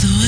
the way.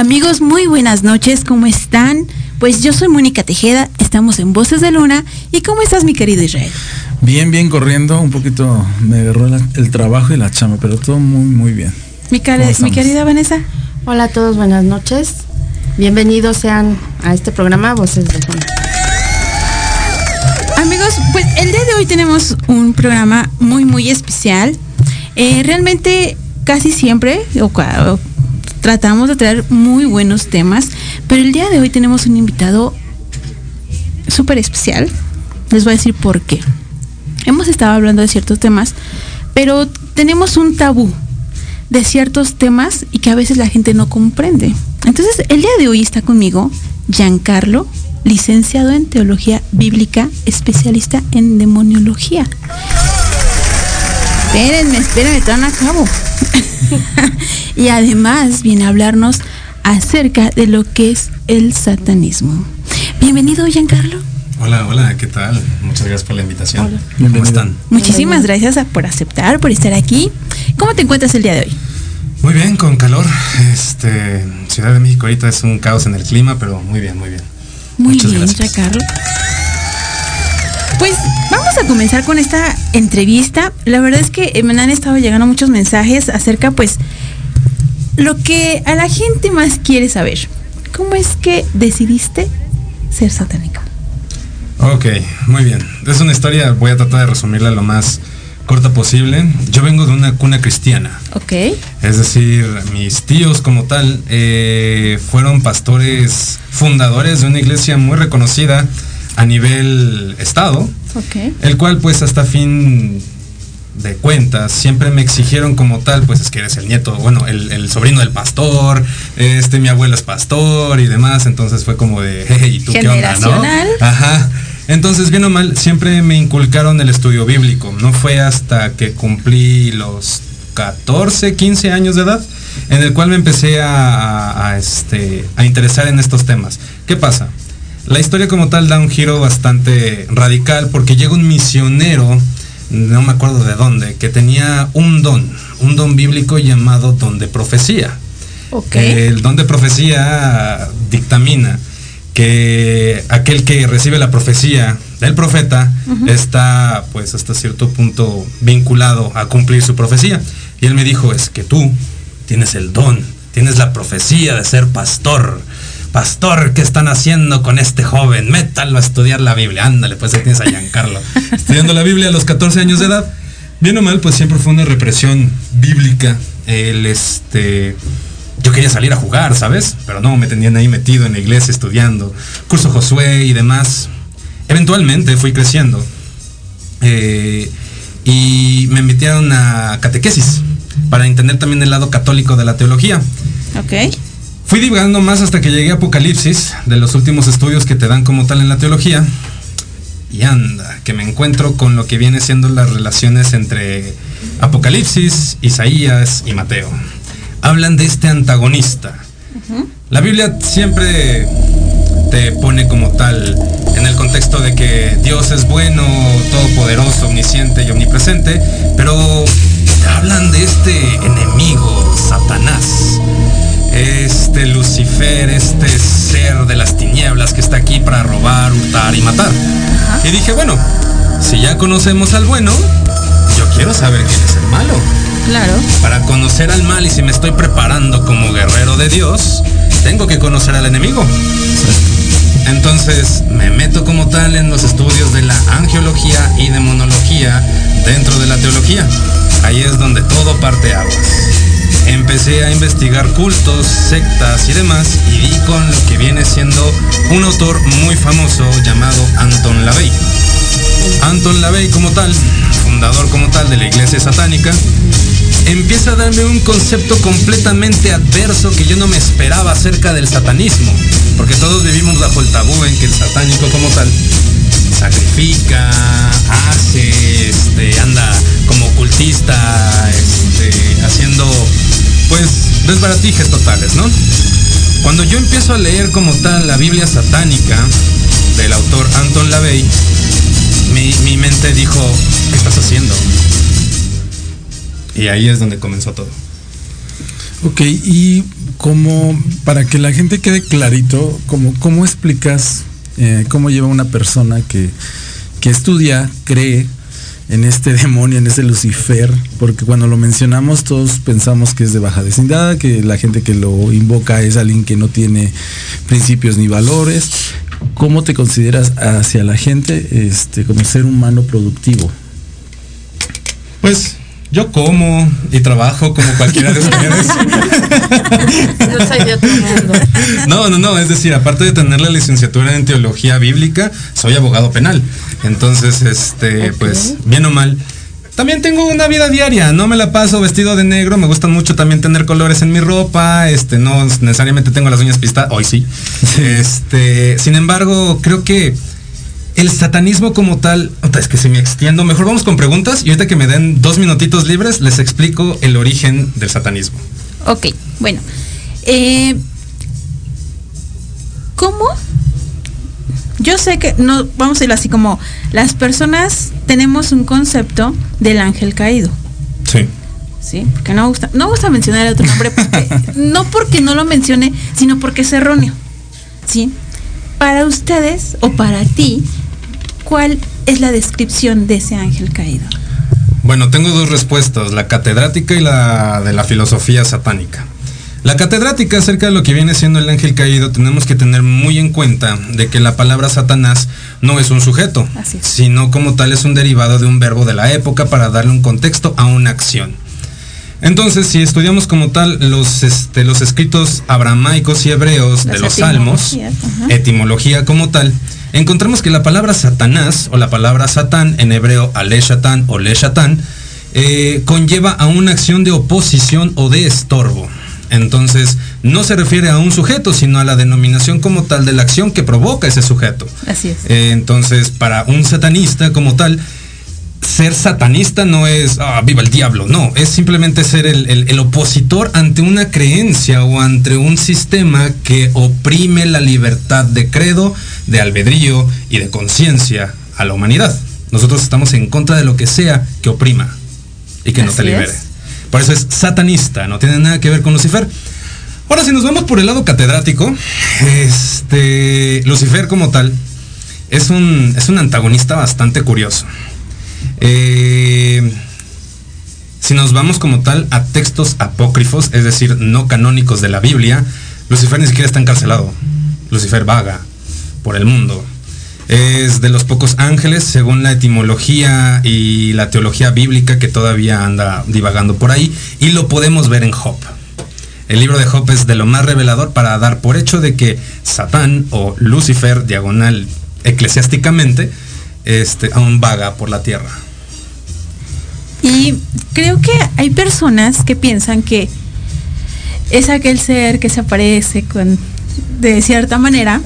Amigos, muy buenas noches, ¿cómo están? Pues yo soy Mónica Tejeda, estamos en Voces de Luna. ¿Y cómo estás, mi querido Israel? Bien, bien, corriendo. Un poquito me agarró el trabajo y la chama, pero todo muy, muy bien. Mi, mi querida Vanessa. Hola a todos, buenas noches. Bienvenidos sean a este programa Voces de Luna. Amigos, pues el día de hoy tenemos un programa muy, muy especial. Eh, realmente casi siempre, o, tratamos de traer muy buenos temas, pero el día de hoy tenemos un invitado súper especial. Les voy a decir por qué. Hemos estado hablando de ciertos temas, pero tenemos un tabú de ciertos temas y que a veces la gente no comprende. Entonces, el día de hoy está conmigo Giancarlo licenciado en Teología Bíblica, especialista en demoniología. Espérenme, espérenme, te van a cabo. y además viene a hablarnos acerca de lo que es el satanismo. Bienvenido, Giancarlo. Hola, hola, ¿qué tal? Muchas gracias por la invitación. Hola. ¿Cómo Bienvenido. están? Muchísimas gracias por aceptar, por estar aquí. ¿Cómo te encuentras el día de hoy? Muy bien, con calor. Este, Ciudad de México ahorita es un caos en el clima, pero muy bien, muy bien. Muy Muchas bien, gracias. Giancarlo. Pues vamos a comenzar con esta entrevista. La verdad es que me han estado llegando muchos mensajes acerca, pues, lo que a la gente más quiere saber. ¿Cómo es que decidiste ser satánico? Ok, muy bien. Es una historia, voy a tratar de resumirla lo más corta posible. Yo vengo de una cuna cristiana. Ok. Es decir, mis tíos como tal eh, fueron pastores fundadores de una iglesia muy reconocida a nivel estado. El cual pues hasta fin de cuentas siempre me exigieron como tal, pues es que eres el nieto, bueno, el, el sobrino del pastor, este mi abuelo es pastor y demás, entonces fue como de, jeje, ¿y tú qué onda, no? Ajá. Entonces, bien o mal, siempre me inculcaron el estudio bíblico. No fue hasta que cumplí los 14, 15 años de edad en el cual me empecé a, a- a, este, a interesar en estos temas. ¿Qué pasa? La historia como tal da un giro bastante radical porque llega un misionero, no me acuerdo de dónde, que tenía un don, un don bíblico llamado don de profecía. El don de profecía dictamina que aquel que recibe la profecía del profeta está pues hasta cierto punto vinculado a cumplir su profecía. Y él me dijo, es que tú tienes el don, tienes la profecía de ser pastor. Pastor, ¿qué están haciendo con este joven? Métalo a estudiar la Biblia. Ándale, pues ahí tienes a Giancarlo. Estudiando la Biblia a los 14 años de edad. Bien o mal, pues siempre fue una represión bíblica. El este. Yo quería salir a jugar, ¿sabes? Pero no, me tenían ahí metido en la iglesia estudiando. Curso Josué y demás. Eventualmente fui creciendo. eh, y me metieron a catequesis para entender también el lado católico de la teología. Ok. Fui divagando más hasta que llegué a Apocalipsis, de los últimos estudios que te dan como tal en la teología. Y anda, que me encuentro con lo que viene siendo las relaciones entre Apocalipsis, Isaías y Mateo. Hablan de este antagonista. La Biblia siempre te pone como tal en el contexto de que Dios es bueno, todopoderoso, omnisciente y omnipresente, pero hablan de este enemigo, Satanás. Este Lucifer, este ser de las tinieblas que está aquí para robar, hurtar y matar. Y dije, bueno, si ya conocemos al bueno, yo quiero saber quién es el malo. Claro. Para conocer al mal y si me estoy preparando como guerrero de Dios, tengo que conocer al enemigo. Entonces me meto como tal en los estudios de la angiología y demonología dentro de la teología. Ahí es donde todo parte aguas. Empecé a investigar cultos, sectas y demás y di con lo que viene siendo un autor muy famoso llamado Anton LaVey. Anton LaVey como tal, fundador como tal de la iglesia satánica, empieza a darme un concepto completamente adverso que yo no me esperaba acerca del satanismo, porque todos vivimos bajo el tabú en que el satánico como tal sacrifica, hace, este, anda como ocultista, este, haciendo pues desbaratijes totales, ¿no? Cuando yo empiezo a leer como tal la Biblia satánica del autor Anton LaVey, mi, mi mente dijo, ¿qué estás haciendo? Y ahí es donde comenzó todo. Ok, y como para que la gente quede clarito, como, ¿cómo explicas eh, cómo lleva una persona que, que estudia, cree en este demonio, en este Lucifer? Porque cuando lo mencionamos todos pensamos que es de baja densidad, que la gente que lo invoca es alguien que no tiene principios ni valores. ¿Cómo te consideras hacia la gente este, como ser humano productivo? Pues yo como y trabajo como cualquiera de ustedes. No soy de otro mundo. No, no, no, es decir, aparte de tener la licenciatura en teología bíblica, soy abogado penal. Entonces, este, pues, bien o mal, También tengo una vida diaria, no me la paso vestido de negro, me gustan mucho también tener colores en mi ropa, este, no necesariamente tengo las uñas pistadas, hoy sí. Este, sin embargo, creo que el satanismo como tal, es que si me extiendo, mejor vamos con preguntas y ahorita que me den dos minutitos libres les explico el origen del satanismo. Ok, bueno. Eh, ¿Cómo? Yo sé que no, vamos a ir así como las personas tenemos un concepto del ángel caído. Sí. Sí, porque no gusta, no gusta mencionar otro nombre porque, no porque no lo mencione, sino porque es erróneo. ¿Sí? Para ustedes o para ti, ¿cuál es la descripción de ese ángel caído? Bueno, tengo dos respuestas, la catedrática y la de la filosofía satánica. La catedrática acerca de lo que viene siendo el ángel caído, tenemos que tener muy en cuenta de que la palabra Satanás no es un sujeto, sino como tal es un derivado de un verbo de la época para darle un contexto a una acción. Entonces, si estudiamos como tal los, este, los escritos abramaicos y hebreos de los salmos, etimología como tal, encontramos que la palabra Satanás o la palabra Satán en hebreo Ale o Le eh, conlleva a una acción de oposición o de estorbo. Entonces, no se refiere a un sujeto, sino a la denominación como tal de la acción que provoca ese sujeto. Así es. Eh, entonces, para un satanista como tal, ser satanista no es, ah, viva el diablo, no, es simplemente ser el, opositor ante una creencia o ante un sistema que oprime la libertad de credo, de albedrío y de conciencia a la humanidad. Nosotros estamos en contra de lo que sea que oprima y que no te libere. Por eso es satanista, no tiene nada que ver con Lucifer. Ahora, si nos vamos por el lado catedrático, este, Lucifer como tal es un, es un antagonista bastante curioso. Eh, si nos vamos como tal a textos apócrifos, es decir, no canónicos de la Biblia, Lucifer ni siquiera está encarcelado. Lucifer vaga por el mundo. Es de los pocos ángeles, según la etimología y la teología bíblica que todavía anda divagando por ahí, y lo podemos ver en Job. El libro de Job es de lo más revelador para dar por hecho de que Satán o Lucifer, diagonal eclesiásticamente, este, aún vaga por la tierra. Y creo que hay personas que piensan que es aquel ser que se aparece con, de cierta manera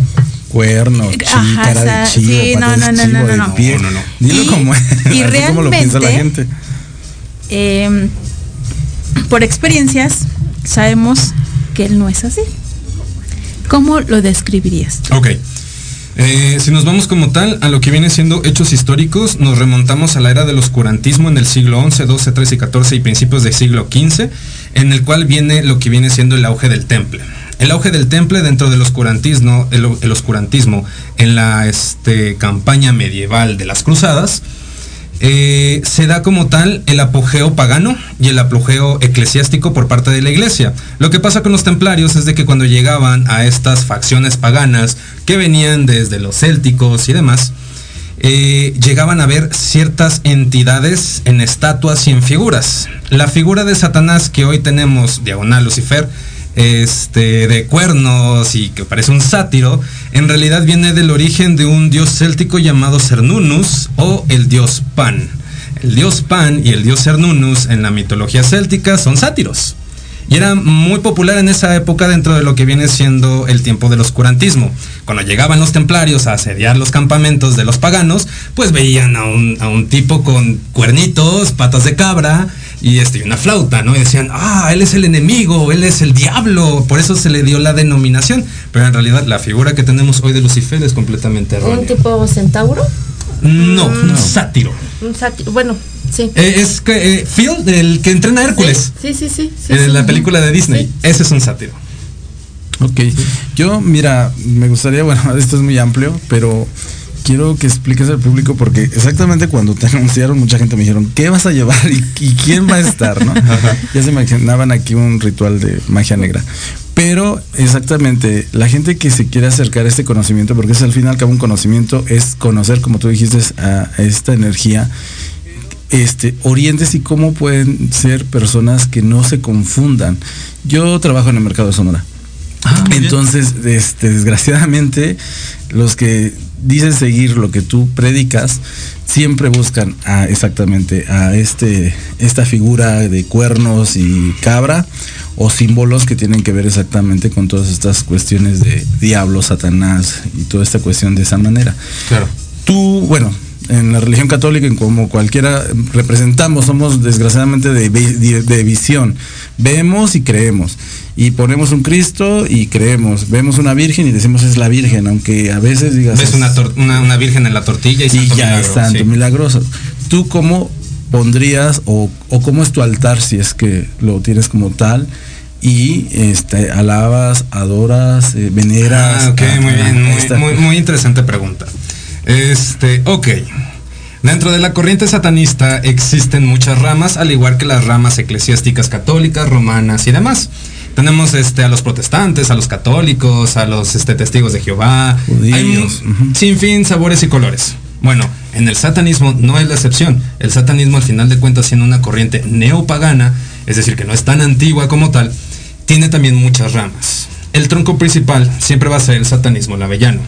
cuernos, cara de chivo, sí, no, no, no, no, no, no, pie. no, no, Dilo y, como, y realmente, como lo piensa la gente. Eh, por experiencias sabemos que él no es así. ¿Cómo lo describirías? Ok. Eh, si nos vamos como tal a lo que viene siendo hechos históricos, nos remontamos a la era del oscurantismo en el siglo XI, XII, XIII y XIV y principios del siglo XV, en el cual viene lo que viene siendo el auge del temple. El auge del temple dentro del oscurantismo, el, oscurantismo en la este, campaña medieval de las cruzadas, eh, se da como tal el apogeo pagano y el apogeo eclesiástico por parte de la iglesia. Lo que pasa con los templarios es de que cuando llegaban a estas facciones paganas que venían desde los célticos y demás, eh, llegaban a ver ciertas entidades en estatuas y en figuras. La figura de Satanás que hoy tenemos, diagonal Lucifer, este, de cuernos y que parece un sátiro, en realidad viene del origen de un dios céltico llamado Cernunus o el dios Pan. El dios Pan y el dios Cernunus en la mitología céltica son sátiros. Y era muy popular en esa época dentro de lo que viene siendo el tiempo del oscurantismo. Cuando llegaban los templarios a asediar los campamentos de los paganos, pues veían a un, a un tipo con cuernitos, patas de cabra, y este, una flauta, ¿no? Y decían, ah, él es el enemigo, él es el diablo, por eso se le dio la denominación. Pero en realidad la figura que tenemos hoy de Lucifer es completamente errónea. ¿Un tipo centauro? No, un mm. sátiro. Un sátiro, bueno, sí. Eh, es que eh, Phil, el que entrena a Hércules. Sí, sí, sí. en la película de Disney. Ese es un sátiro. Ok, yo, mira, me gustaría, bueno, esto es muy amplio, pero quiero que expliques al público porque exactamente cuando te anunciaron mucha gente me dijeron, ¿qué vas a llevar y, quién va a estar? ¿no? ya se imaginaban aquí un ritual de magia negra. Pero exactamente, la gente que se quiere acercar a este conocimiento, porque es al final que un conocimiento, es conocer, como tú dijiste, a, esta energía, este, orientes y cómo pueden ser personas que no se confundan. Yo trabajo en el mercado de Sonora Ah. Entonces, este, desgraciadamente, los que dicen seguir lo que tú predicas, siempre buscan a, exactamente a este, esta figura de cuernos y cabra o símbolos que tienen que ver exactamente con todas estas cuestiones de diablo, satanás y toda esta cuestión de esa manera. Claro. Tú, bueno, en la religión católica, como cualquiera representamos, somos desgraciadamente de, de- de visión. Vemos y creemos. Y ponemos un Cristo y creemos. Vemos una Virgen y decimos es la Virgen, aunque a veces digas. Ves es- una, una, una virgen en la tortilla y, y ya milagro, es santo sí. milagroso. ¿Tú cómo pondrías o, o cómo es tu altar si es que lo tienes como tal? Y este, alabas, adoras, eh, veneras. Ah, ok, a- muy a bien, muy, muy interesante pregunta. Este, ok. Dentro de la corriente satanista existen muchas ramas, al igual que las ramas eclesiásticas católicas, romanas y demás. Tenemos este, a los protestantes, a los católicos, a los este, testigos de Jehová. Judíos, Hay sin fin, sabores y colores. Bueno, en el satanismo no es la excepción. El satanismo, al final de cuentas, siendo una corriente neopagana, es decir, que no es tan antigua como tal, tiene también muchas ramas. El tronco principal siempre va a ser el satanismo lavellano.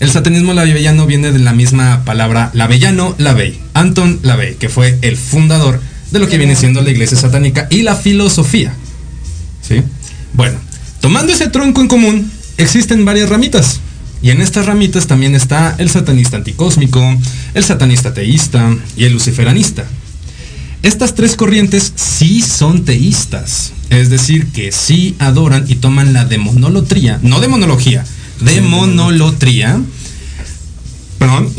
El satanismo lavellano viene de la misma palabra lavellano, lavey, Anton Lavey, que fue el fundador de lo que viene siendo la iglesia satánica y la filosofía. ¿Sí? Bueno, tomando ese tronco en común, existen varias ramitas. Y en estas ramitas también está el satanista anticósmico, el satanista teísta y el luciferanista. Estas tres corrientes sí son teístas, es decir, que sí adoran y toman la demonolotría, no demonología, demonolotría, perdón,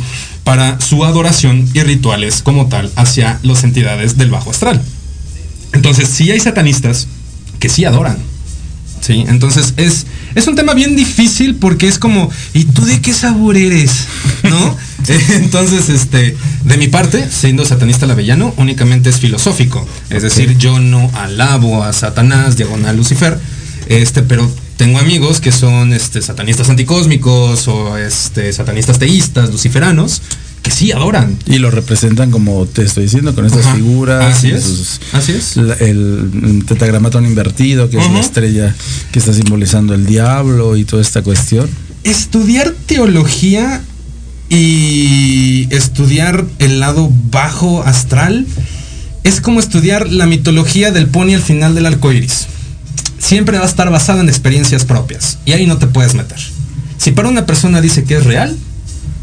para su adoración y rituales como tal hacia las entidades del bajo astral. Entonces, sí hay satanistas que sí adoran. Sí, entonces es, es un tema bien difícil porque es como, ¿y tú de qué sabor eres? ¿No? Entonces, este, de mi parte, siendo satanista lavellano, únicamente es filosófico. Es decir, yo no alabo a Satanás, diagonal Lucifer, este, pero tengo amigos que son este, satanistas anticósmicos o este, satanistas teístas, luciferanos, que sí adoran. Y lo representan como te estoy diciendo, con estas Ajá. figuras. Así es, sus- así es. la- el tetragramatón invertido, que es la estrella que está simbolizando el diablo y toda esta cuestión. estudiar teología y estudiar el lado bajo astral es como estudiar la mitología del pony al final del arco iris. Siempre va a estar basada en experiencias propias y ahí no te puedes meter. Si para una persona dice que es real,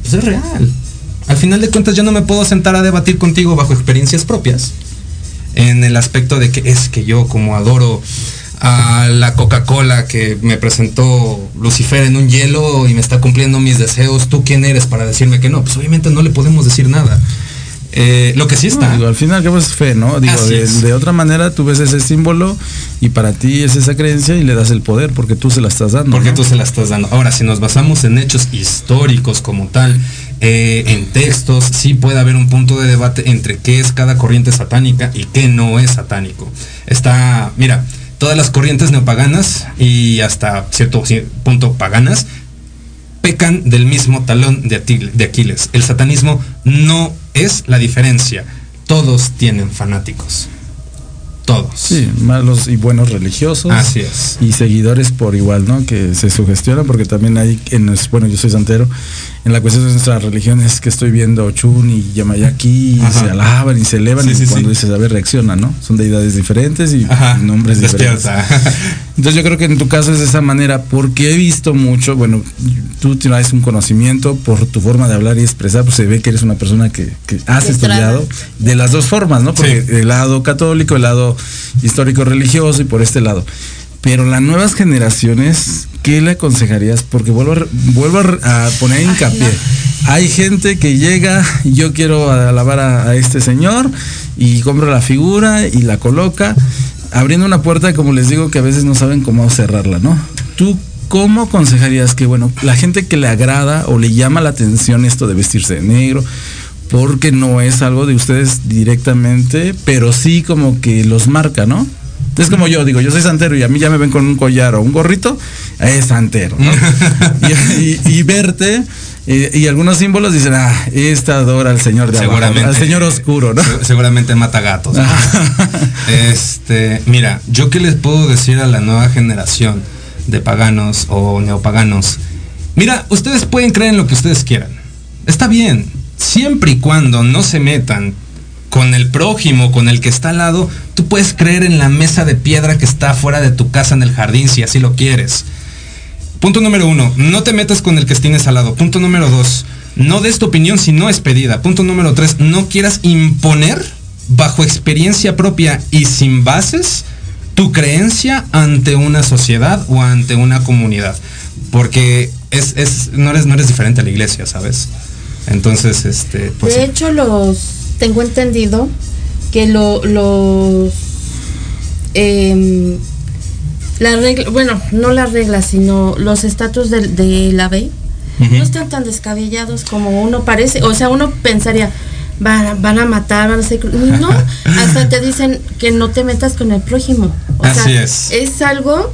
pues es real. Al final de cuentas yo no me puedo sentar a debatir contigo bajo experiencias propias en el aspecto de que es que yo como adoro a la Coca-Cola que me presentó Lucifer en un hielo y me está cumpliendo mis deseos, ¿tú quién eres para decirme que no? Pues obviamente no le podemos decir nada. Eh, lo que sí está... No, digo, al final que es fe, ¿no? Digo, de, otra manera tú ves ese símbolo y para ti es esa creencia y le das el poder porque tú se la estás dando. Porque ¿no? tú se la estás dando. Ahora, si nos basamos en hechos históricos como tal, eh, en textos, sí puede haber un punto de debate entre qué es cada corriente satánica y qué no es satánico. Está, mira, todas las corrientes neopaganas y hasta cierto ci- punto paganas pecan del mismo talón de Aquiles. El satanismo no es la diferencia. Todos tienen fanáticos. Todos. Sí, malos y buenos religiosos. Así es. Y seguidores por igual, ¿no? Que se sugestionan porque también hay, en, bueno, yo soy santero, en la cuestión de nuestras religiones que estoy viendo Ochun y Yamayaki y se alaban y se elevan Sí, y sí, cuando sí. dices, a ver, reacciona, ¿no? Son deidades diferentes y Ajá, nombres despierta. diferentes. Entonces yo creo que en tu caso es de esa manera porque he visto mucho, bueno, tú tienes un conocimiento por tu forma de hablar y expresar, pues se ve que eres una persona que, que has estudiado de las dos formas, ¿no? Porque Sí. el lado católico, el lado histórico religioso y por este lado. Pero las nuevas generaciones, ¿qué le aconsejarías? Porque vuelvo a, vuelvo a poner hincapié. Hay gente que llega, yo quiero alabar a, a este señor y compra la figura y la coloca, abriendo una puerta, como les digo, que a veces no saben cómo cerrarla, ¿no? ¿Tú cómo aconsejarías que, bueno, la gente que le agrada o le llama la atención esto de vestirse de negro, porque no es algo de ustedes directamente, pero sí como que los marca, ¿no? Es como yo digo, yo soy santero y a mí ya me ven con un collar o un gorrito, es santero, ¿no? y, y- y verte y, y algunos símbolos dicen, ah, esta adora al señor de abajo, al señor oscuro, ¿no? Se- Seguramente mata gatos. Este, mira, yo qué les puedo decir a la nueva generación. de paganos o neopaganos. Mira, ustedes pueden creer en lo que ustedes quieran. Está bien, siempre y cuando no se metan con el prójimo, con el que está al lado, tú puedes creer en la mesa de piedra que está fuera de tu casa en el jardín si así lo quieres. Punto número uno, no te metas con el que tienes al lado. Punto número dos, no des tu opinión si no es pedida. Punto número tres, no quieras imponer bajo experiencia propia y sin bases tu creencia ante una sociedad o ante una comunidad. Porque es, no, eres, no eres diferente a la iglesia, ¿sabes? Entonces, este... Pues de hecho, los tengo entendido que lo, los... Em, la regla, bueno, no las reglas, sino los estatus de, la ley no están tan descabellados como uno parece. O sea, uno pensaría, van, van a matar, van a ser... No, hasta te dicen que no te metas con el prójimo. O Así es. Es algo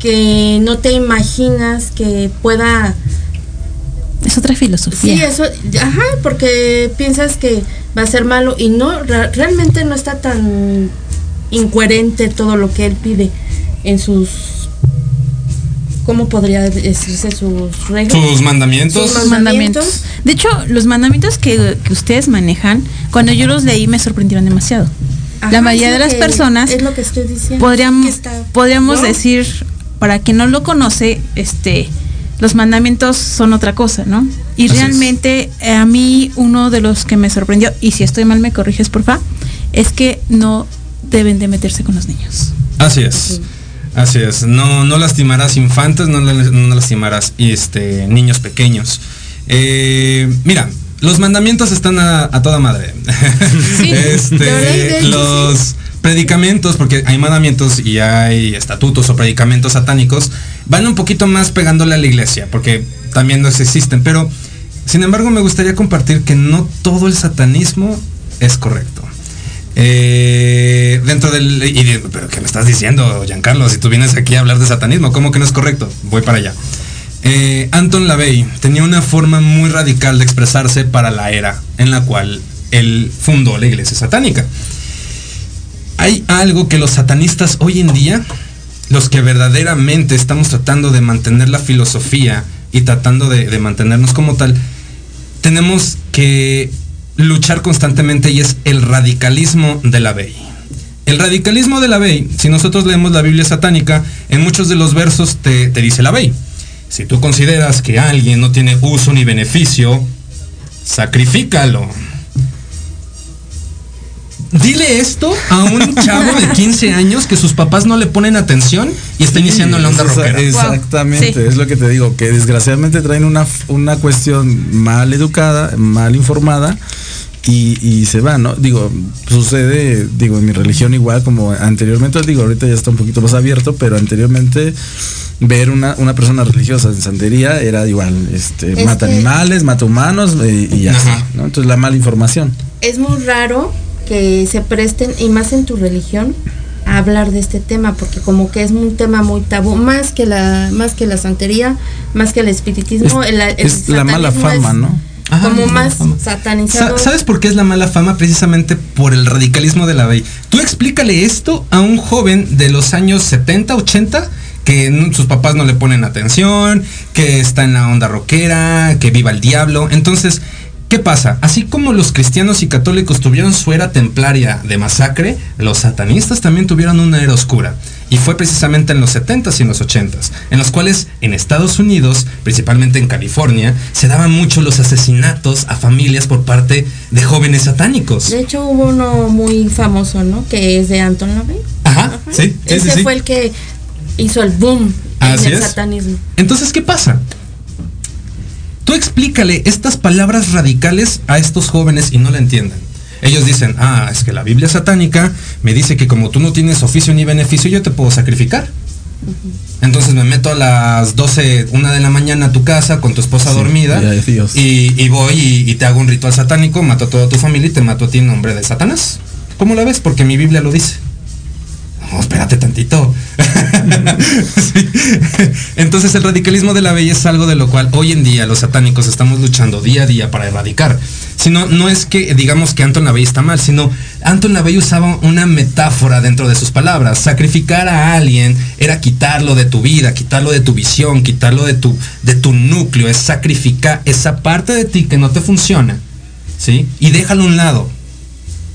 que no te imaginas que pueda... Es otra filosofía. Sí, eso, ajá, porque piensas que va a ser malo y no, realmente no está tan incoherente todo lo que él pide en sus ¿cómo podría decirse sus reglas? Sus mandamientos. Sus mandamientos. De hecho, los mandamientos que, ustedes manejan, cuando yo los leí me sorprendieron demasiado. la mayoría de las personas es lo que estoy diciendo. Podríamos, podríamos decir, para quien no lo conoce, este los mandamientos son otra cosa, ¿no? Y realmente eh, a mí uno de los que me sorprendió, y si estoy mal me corriges porfa, es que no deben de meterse con los niños. Así es. Así es, no, no lastimarás infantes, no, lastimarás este, niños pequeños. Eh, mira, los mandamientos están a, toda madre. este, los predicamentos, porque hay mandamientos y hay estatutos o predicamentos satánicos, van un poquito más pegándole a la iglesia, porque también no existen. Pero, sin embargo, me gustaría compartir que no todo el satanismo es correcto. Eh, dentro del... ¿Pero qué me estás diciendo, Giancarlo? Si tú vienes aquí a hablar de satanismo, ¿cómo que no es correcto? Voy para allá. Eh, Anton LaVey tenía una forma muy radical de expresarse para la era en la cual él fundó la iglesia satánica. Hay algo que los satanistas hoy en día, los que verdaderamente estamos tratando de mantener la filosofía y tratando de mantenernos como tal, tenemos que luchar constantemente y es el radicalismo de la Bey. El radicalismo de la Bey, si nosotros leemos la Biblia satánica, en muchos de los versos te, dice la Bey. Si tú consideras que alguien no tiene uso ni beneficio, sacrifícalo. Dile esto a un chavo de 15 años que sus papás no le ponen atención y está iniciando la onda rockera. Exactamente, es lo que te digo, que desgraciadamente traen una, una cuestión mal educada, mal informada y, se va, ¿no? Digo, sucede, digo, en mi religión igual como anteriormente, digo, ahorita ya está un poquito más abierto, pero anteriormente ver una, una persona religiosa en santería era igual, este, mata animales, mata humanos eh, y, ya, ¿no? Entonces la mala información. Es muy raro que se presten, y más en tu religión, a hablar de este tema, porque como que es un tema muy tabú, más que la, más que la santería, más que el espiritismo, es, la mala fama, ¿no? como más satanizado. ¿Sabes por qué es la mala fama? Precisamente por el radicalismo de la ley. Tú explícale esto a un joven de los años 70, 80 que sus papás no le ponen atención, que está en la onda rockera, que viva el diablo. Entonces, ¿Qué pasa? Así como los cristianos y católicos tuvieron su era templaria de masacre, los satanistas también tuvieron una era oscura. Y fue precisamente en los 70s y en los 80s, en los cuales en Estados Unidos, principalmente en California, se daban mucho los asesinatos a familias por parte de jóvenes satánicos. De hecho hubo uno muy famoso, ¿no? Que es de Anton LaVey. Ajá, sí. Ese fue el que hizo el boom en el satanismo. Entonces, ¿qué pasa? Tú explícale estas palabras radicales a estos jóvenes y no la entienden. Ellos dicen, ah, es que la Biblia satánica me dice que como tú no tienes oficio ni beneficio, yo te puedo sacrificar. Entonces me meto a las 12, una de la mañana a tu casa con tu esposa dormida y, voy y, y, te hago un ritual satánico, mato a toda tu familia y te mato a ti en nombre de Satanás. ¿Cómo la ves? Porque mi Biblia lo dice espérate tantito. Entonces el radicalismo de la belleza es algo de lo cual hoy en día los satánicos estamos luchando día a día para erradicar. Sino, no es que digamos que Anton LaVey está mal, sino Anton LaVey usaba una metáfora dentro de sus palabras. Sacrificar a alguien era quitarlo de tu vida, quitarlo de tu visión, quitarlo de tu, de tu núcleo. Es sacrificar esa parte de ti que no te funciona. ¿Sí? Y déjalo a un lado.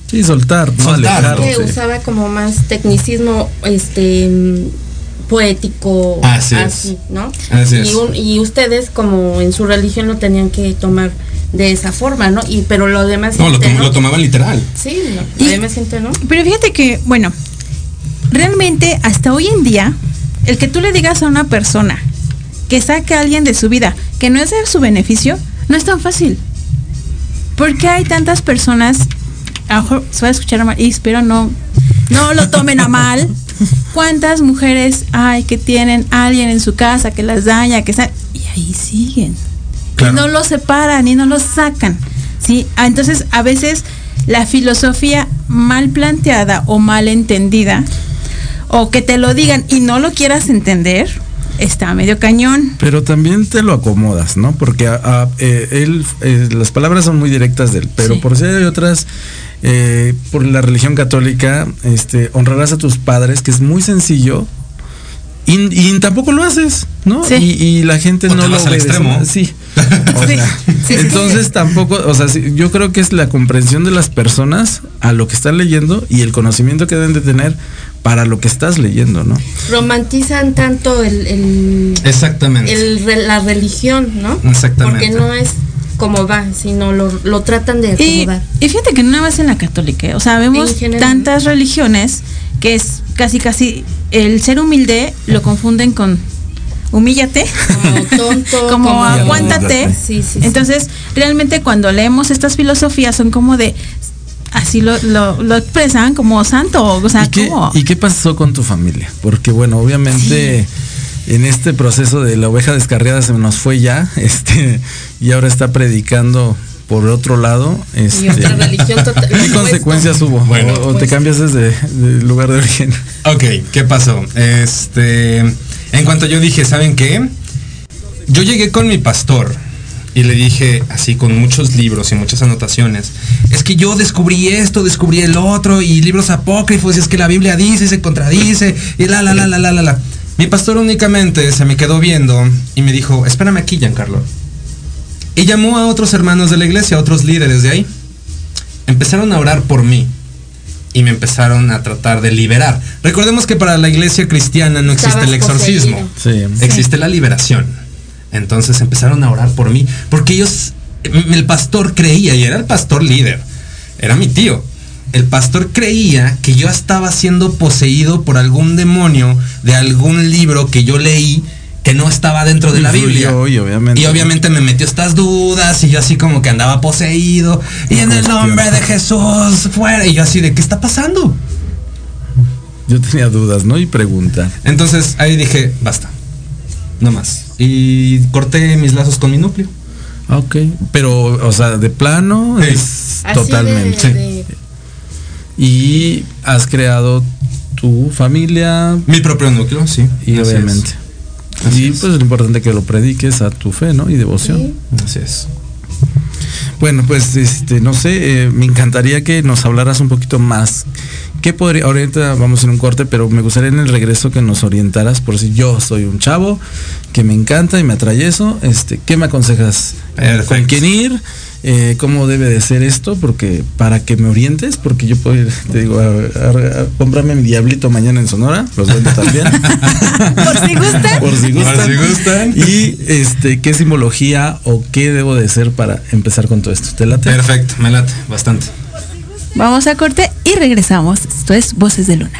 Sí, soltar, no Soltar. alejar, que sí. usaba como más tecnicismo este poético Así es. ¿no? Así es. y, un- y ustedes como en su religión lo tenían que tomar de esa forma, ¿no? Y pero lo demás No, lo, tom- lo tomaban literal. Sí, Y- lo demás gente, ¿no? Pero fíjate que, bueno, realmente hasta hoy en día, el que tú le digas a una persona que saque a alguien de su vida, que no es de su beneficio, no es tan fácil. Porque hay tantas personas, se va a escuchar mal, y espero no, no lo tomen a mal. ¿Cuántas mujeres hay que tienen a alguien en su casa que las daña, que están, y ahí siguen? Claro. Y no los separan y no los sacan. ¿sí? Ah, Entonces, a veces la filosofía mal planteada o mal entendida, o que te lo digan y no lo quieras entender, está medio cañón. Pero también te lo acomodas, ¿no? Porque a- a- eh, él, eh, las palabras son muy directas de él, pero Sí. por si hay otras, eh, por la religión católica, este, honrarás a tus padres, que es muy sencillo. Y, y tampoco lo haces, ¿no? Sí. Y, y la gente O no te lo vas al extremo. Sí. O Sí. sea, Sí, sí, entonces sí. tampoco, o sea, yo creo que es la comprensión de las personas a lo que están leyendo y el conocimiento que deben de tener para lo que estás leyendo, ¿no? Romantizan tanto el, el, Exactamente. el la religión, ¿no? Exactamente. Porque no es como va, sino lo, lo tratan de Y, acomodar. y fíjate que no más en la católica, ¿eh? o sea, vemos general, tantas religiones que es casi casi el ser humilde lo confunden con humíllate, Como tonto, como, como- aguántate. Sí, sí, sí. Entonces, realmente cuando leemos estas filosofías son como de así lo, lo, lo expresan como santo, o sea, ¿Y qué, como ¿Y qué pasó con tu familia? Porque bueno, obviamente en este proceso de la oveja descarriada se nos fue ya, este, y ahora está predicando por otro lado. Este, Y otra religión total- ¿Qué consecuencias hubo? Bueno. o, o te Pues- cambias desde el lugar de origen. Ok, ¿qué pasó? Este, en cuanto yo dije, ¿saben qué? Yo llegué con mi pastor y le dije, así con muchos libros y muchas anotaciones, es que yo descubrí esto, descubrí el otro y libros apócrifos y es que la Biblia dice y se contradice y la la la la la la la. Mi pastor únicamente se me quedó viendo y me dijo, espérame aquí, Giancarlo. Y llamó a otros hermanos de la iglesia, a otros líderes de ahí. Empezaron a orar por mí y me empezaron a tratar de liberar. Recordemos que para la iglesia cristiana no existe Estabas el exorcismo. Sí. existe la liberación. Entonces empezaron a orar por mí, porque ellos, el pastor creía, y era el pastor líder, era mi tío. El pastor creía que yo estaba siendo poseído por algún demonio de algún libro que yo leí que no estaba dentro de la Biblia. Y obviamente. Y obviamente me metió estas dudas y yo así como que andaba poseído. Y en el nombre de Jesús, fuera. Y yo así de, ¿qué está pasando? Yo tenía dudas, ¿no? Y pregunta. Entonces ahí dije, basta. No más. Y corté mis lazos con mi núcleo. Ok. Pero, o sea, de plano Sí. es Así de- totalmente. de- Y has creado tu familia Mi propio núcleo, sí. y Así obviamente. es. Así y es. pues lo importante que lo prediques a tu fe, ¿no? Y devoción. Sí. Así es. Bueno, pues este, no sé, eh, me encantaría que nos hablaras un poquito más. ¿Qué podría, ahorita vamos en un corte, pero me gustaría en el regreso que nos orientaras por si yo soy un chavo que me encanta y me atrae eso, este, ¿qué me aconsejas? Perfecto. ¿Con quién ir? Eh, ¿Cómo debe de ser esto? Porque para que me orientes, porque yo puedo ir, te digo, a, a- a comprarme mi diablito mañana en Sonora, los vendo también. por si gustan. por si gustan. Por si gustan. Y este, ¿qué simbología o qué debo de ser para empezar con todo esto? ¿Te late? Perfecto, me late, bastante. Vamos a corte y regresamos. Esto es Voces de Luna.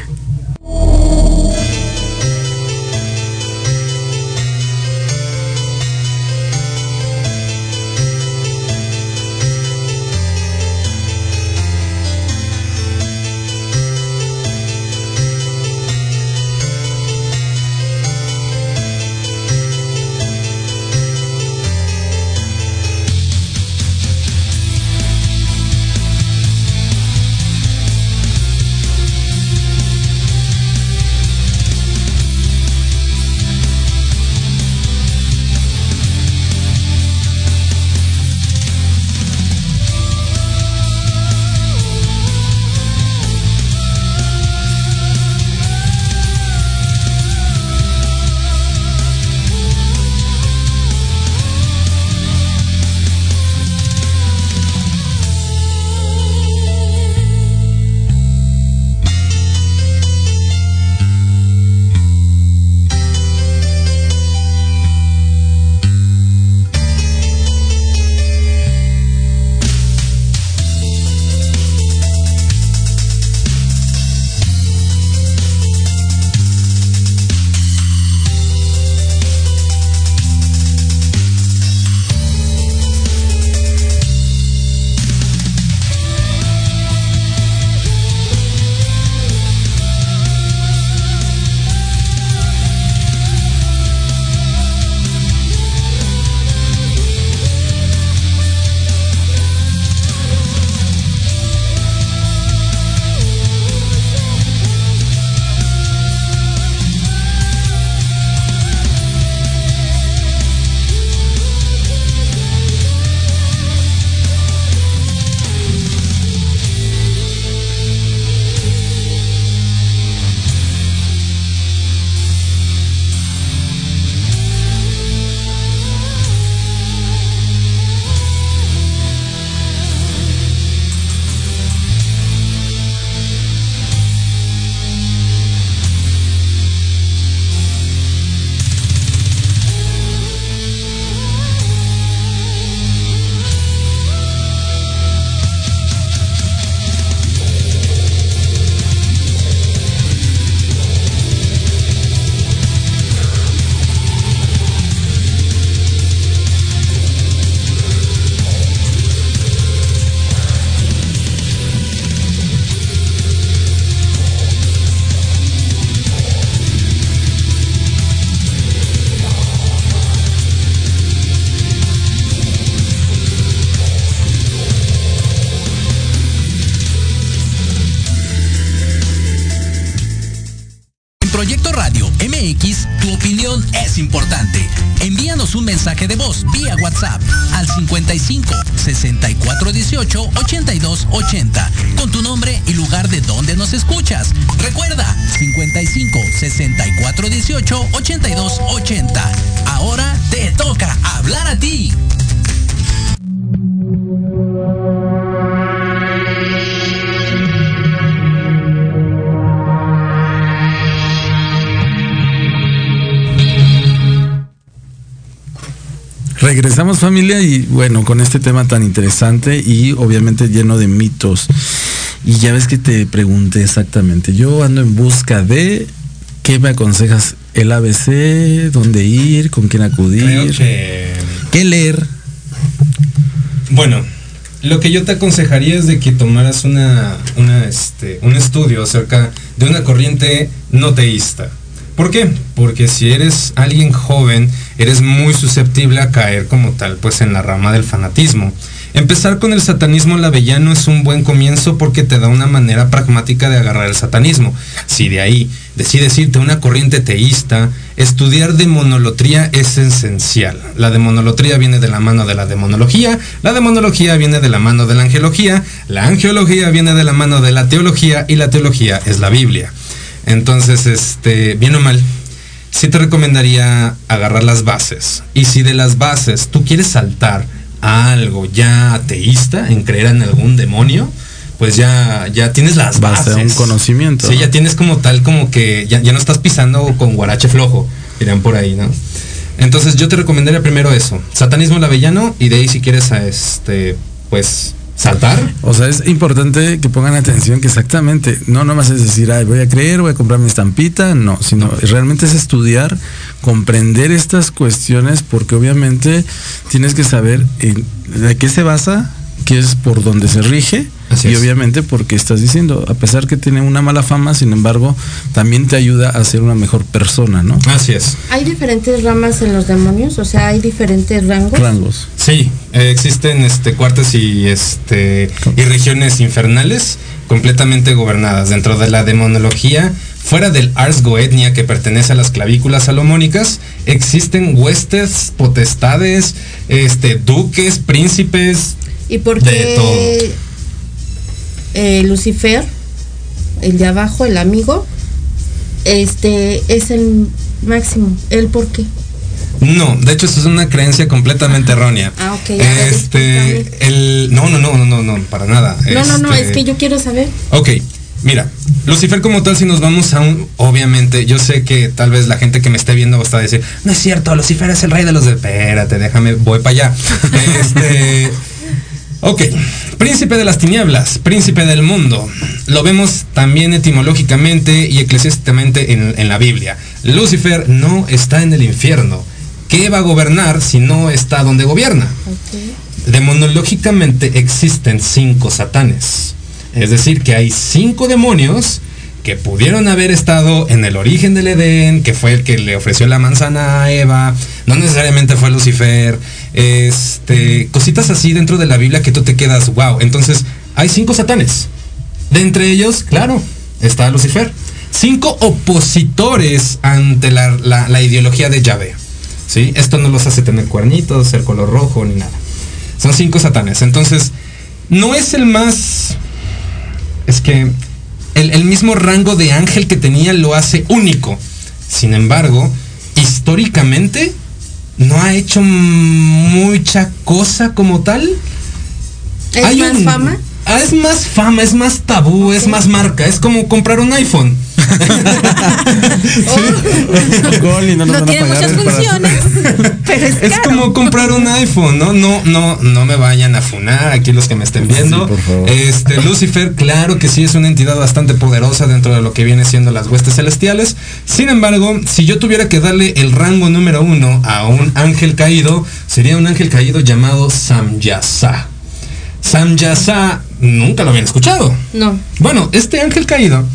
18 Regresamos familia y bueno, con este tema tan interesante y obviamente lleno de mitos. Y ya ves que te pregunté exactamente, yo ando en busca de qué me aconsejas el ABC, dónde ir, con quién acudir, qué leer. Bueno, lo que yo te aconsejaría es de que tomaras una, una, este, un estudio acerca de una corriente no teísta. ¿Por qué? Porque si eres alguien joven, eres muy susceptible a caer como tal, pues en la rama del fanatismo. Empezar con el satanismo lavellano es un buen comienzo porque te da una manera pragmática de agarrar el satanismo. Si de ahí decides irte a una corriente teísta, estudiar demonolotría es esencial. La demonolotría viene de la mano de la demonología, la demonología viene de la mano de la angelología, la angelología viene de la mano de la teología y la teología es la Biblia. Entonces, este, bien o mal, sí te recomendaría agarrar las bases. Y si de las bases tú quieres saltar a algo ya ateísta, en creer en algún demonio, pues ya, ya tienes las bases. un conocimiento. Sí, ya tienes como tal, como que ya, ya no estás pisando con guarache flojo, dirán por ahí, ¿no? Entonces yo te recomendaría primero eso, satanismo lavellano y de ahí si quieres a este, pues saltar. O sea, es importante que pongan atención que exactamente, no nomás es decir, Ay, voy a creer, voy a comprar mi estampita, no, sino realmente es estudiar, comprender estas cuestiones, porque obviamente tienes que saber en- de qué se basa, qué es por donde se rige, Así y es. obviamente porque estás diciendo, a pesar que tiene una mala fama, sin embargo, también te ayuda a ser una mejor persona, ¿no? Así es. ¿Hay diferentes ramas en los demonios? O sea, ¿hay diferentes rangos? Rangos. Sí, eh, existen este, cuartos y, este, y regiones infernales completamente gobernadas dentro de la demonología. Fuera del Ars Goetnia que pertenece a las clavículas salomónicas, existen huestes, potestades, este, duques, príncipes. ¿Y por qué eh, Lucifer, el de abajo, el amigo, este es el máximo? ¿El por qué? No, de hecho eso es una creencia completamente errónea. Ah, ok, Este, el, no, no, no, no, no, no, para nada. No, no, no, Este, es que yo quiero saber. Ok, mira, Lucifer como tal, si nos vamos a un, obviamente, yo sé que tal vez la gente que me esté viendo va a estar a decir, no es cierto, Lucifer es el rey de los de, espérate, déjame, voy para allá. este, ok, príncipe de las tinieblas, príncipe del mundo, lo vemos también etimológicamente y eclesiásticamente en, en la Biblia. Lucifer no está en el infierno. ¿Qué va a gobernar si no está donde gobierna? Demonológicamente existen cinco satanes. Es decir, que hay cinco demonios que pudieron haber estado en el origen del Edén, que fue el que le ofreció la manzana a Eva, no necesariamente fue Lucifer, este, cositas así dentro de la Biblia que tú te quedas, wow. Entonces, hay cinco satanes. De entre ellos, claro, está Lucifer. Cinco opositores ante la, la- la ideología de Yahvé. ¿sí? Esto no los hace tener cuernitos, ser color rojo ni nada. Son cinco satanes. Entonces, no es el más. Es que el, el mismo rango de ángel que tenía lo hace único. Sin embargo, históricamente no ha hecho mucha cosa como tal. ¿Es Hay más un- fama? Ah, es más fama, es más tabú, es más marca. Es como comprar un iPhone. Gol y no nos No van a tiene pagar muchas para- funciones, pero es, Es caro. como comprar un iPhone, ¿no? No, no, no me vayan a funar aquí los que me estén viendo. Sí, por favor. Este, Lucifer, claro que sí es una entidad bastante poderosa dentro de lo que viene siendo las huestes celestiales. Sin embargo, si yo tuviera que darle el rango número uno a un ángel caído, sería un ángel caído llamado Samyasa. Samyasa, nunca lo habían escuchado. No. Bueno, este ángel caído